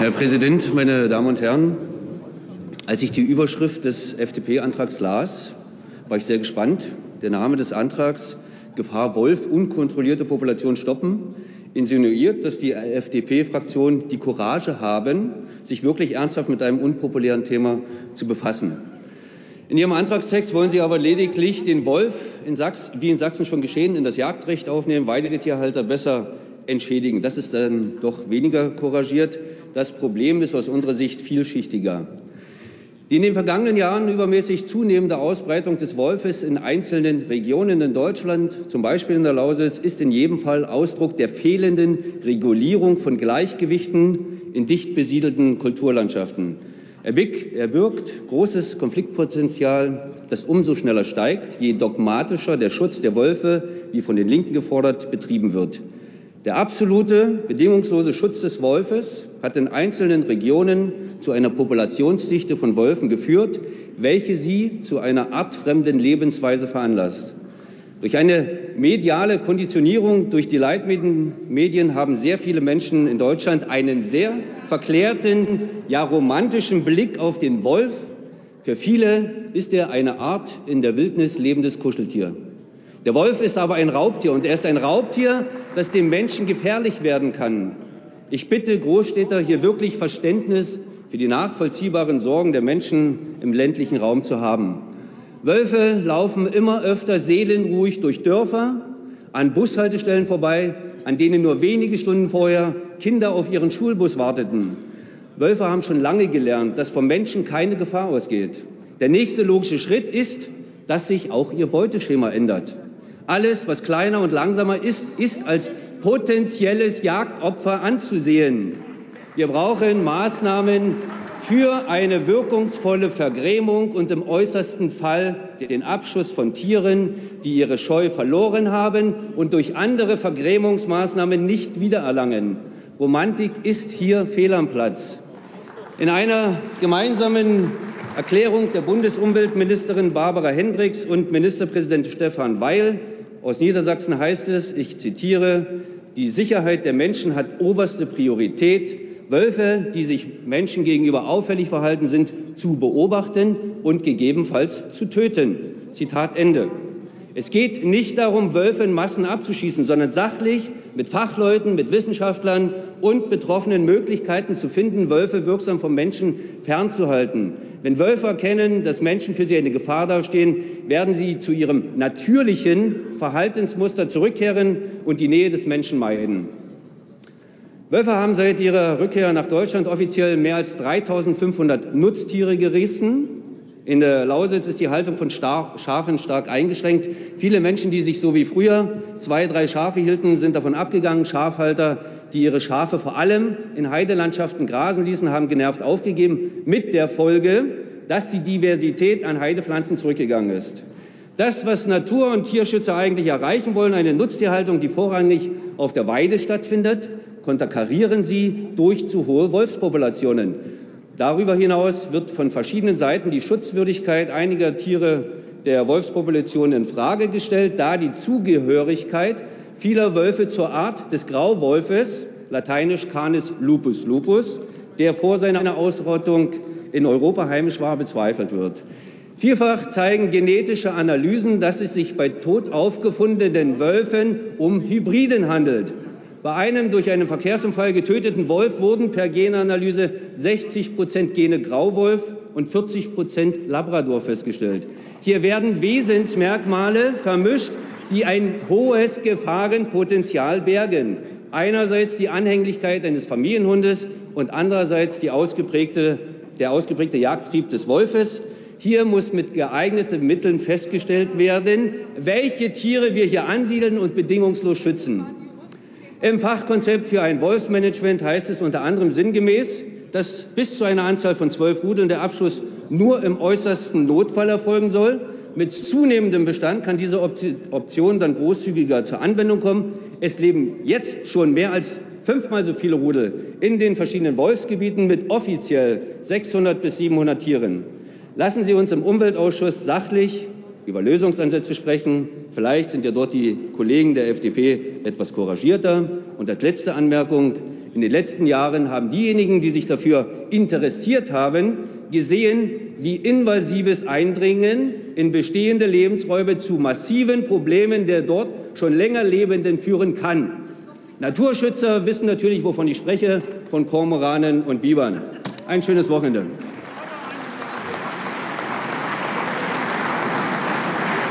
Herr Präsident, meine Damen und Herren! Als ich die Überschrift des FDP-Antrags las, war ich sehr gespannt. Der Name des Antrags Gefahr Wolf, unkontrollierte Population stoppen, insinuiert, dass die FDP-Fraktion die Courage haben, sich wirklich ernsthaft mit einem unpopulären Thema zu befassen. In Ihrem Antragstext wollen Sie aber lediglich den Wolf, in Sachsen, wie in Sachsen schon geschehen, in das Jagdrecht aufnehmen, Weidetierhalter besser entschädigen. Das ist dann doch weniger couragiert. Das Problem ist aus unserer Sicht vielschichtiger. Die in den vergangenen Jahren übermäßig zunehmende Ausbreitung des Wolfes in einzelnen Regionen in Deutschland, zum Beispiel in der Lausitz, ist in jedem Fall Ausdruck der fehlenden Regulierung von Gleichgewichten in dicht besiedelten Kulturlandschaften. Er birgt großes Konfliktpotenzial, das umso schneller steigt, je dogmatischer der Schutz der Wölfe, wie von den Linken gefordert, betrieben wird. Der absolute, bedingungslose Schutz des Wolfes hat in einzelnen Regionen zu einer Populationsdichte von Wölfen geführt, welche sie zu einer artfremden Lebensweise veranlasst. Durch eine mediale Konditionierung durch die Leitmedien haben sehr viele Menschen in Deutschland einen sehr verklärten, ja romantischen Blick auf den Wolf. Für viele ist er eine Art in der Wildnis lebendes Kuscheltier. Der Wolf ist aber ein Raubtier und er ist ein Raubtier, das dem Menschen gefährlich werden kann. Ich bitte Großstädter hier wirklich Verständnis für die nachvollziehbaren Sorgen der Menschen im ländlichen Raum zu haben. Wölfe laufen immer öfter seelenruhig durch Dörfer, an Bushaltestellen vorbei, an denen nur wenige Stunden vorher Kinder auf ihren Schulbus warteten. Wölfe haben schon lange gelernt, dass vom Menschen keine Gefahr ausgeht. Der nächste logische Schritt ist, dass sich auch ihr Beuteschema ändert. Alles, was kleiner und langsamer ist, ist als potenzielles Jagdopfer anzusehen. Wir brauchen Maßnahmen für eine wirkungsvolle Vergrämung und im äußersten Fall den Abschuss von Tieren, die ihre Scheu verloren haben und durch andere Vergrämungsmaßnahmen nicht wiedererlangen. Romantik ist hier fehl am Platz. In einer gemeinsamen Erklärung der Bundesumweltministerin Barbara Hendricks und Ministerpräsident Stefan Weil aus Niedersachsen heißt es, ich zitiere, die Sicherheit der Menschen hat oberste Priorität. Wölfe, die sich Menschen gegenüber auffällig verhalten, sind zu beobachten und gegebenenfalls zu töten. Zitat Ende. Es geht nicht darum, Wölfe in Massen abzuschießen, sondern sachlich mit Fachleuten, mit Wissenschaftlern und Betroffenen Möglichkeiten zu finden, Wölfe wirksam vom Menschen fernzuhalten. Wenn Wölfe erkennen, dass Menschen für sie eine Gefahr dastehen, werden sie zu ihrem natürlichen Verhaltensmuster zurückkehren und die Nähe des Menschen meiden. Wölfe haben seit ihrer Rückkehr nach Deutschland offiziell mehr als 3500 Nutztiere gerissen. In der Lausitz ist die Haltung von Schafen stark eingeschränkt. Viele Menschen, die sich so wie früher zwei, drei Schafe hielten, sind davon abgegangen. Schafhalter, die ihre Schafe vor allem in Heidelandschaften grasen ließen, haben genervt aufgegeben, mit der Folge, dass die Diversität an Heidepflanzen zurückgegangen ist. Das, was Natur- und Tierschützer eigentlich erreichen wollen, eine Nutztierhaltung, die vorrangig auf der Weide stattfindet, konterkarieren sie durch zu hohe Wolfspopulationen. Darüber hinaus wird von verschiedenen Seiten die Schutzwürdigkeit einiger Tiere der Wolfspopulation in Frage gestellt, da die Zugehörigkeit vieler Wölfe zur Art des Grauwolfes, lateinisch Canis lupus lupus, der vor seiner Ausrottung in Europa heimisch war, bezweifelt wird. Vielfach zeigen genetische Analysen, dass es sich bei tot aufgefundenen Wölfen um Hybriden handelt. Bei einem durch einen Verkehrsunfall getöteten Wolf wurden per Genanalyse 60 Prozent Gene Grauwolf und 40 Prozent Labrador festgestellt. Hier werden Wesensmerkmale vermischt, die ein hohes Gefahrenpotenzial bergen. Einerseits die Anhänglichkeit eines Familienhundes und andererseits ausgeprägte, der ausgeprägte Jagdtrieb des Wolfes. Hier muss mit geeigneten Mitteln festgestellt werden, welche Tiere wir hier ansiedeln und bedingungslos schützen. Im Fachkonzept für ein Wolfsmanagement heißt es unter anderem sinngemäß, dass bis zu einer Anzahl von zwölf Rudeln der Abschluss nur im äußersten Notfall erfolgen soll. Mit zunehmendem Bestand kann diese Option dann großzügiger zur Anwendung kommen. Es leben jetzt schon mehr als fünfmal so viele Rudel in den verschiedenen Wolfsgebieten mit offiziell 600 bis 700 Tieren. Lassen Sie uns im Umweltausschuss sachlich über Lösungsansätze sprechen. Vielleicht sind ja dort die Kollegen der FDP etwas couragierter. Und als letzte Anmerkung, In den letzten Jahren haben diejenigen, die sich dafür interessiert haben, gesehen, wie invasives Eindringen in bestehende Lebensräume zu massiven Problemen der dort schon länger Lebenden führen kann. Naturschützer wissen natürlich, wovon ich spreche, von Kormoranen und Bibern. Ein schönes Wochenende.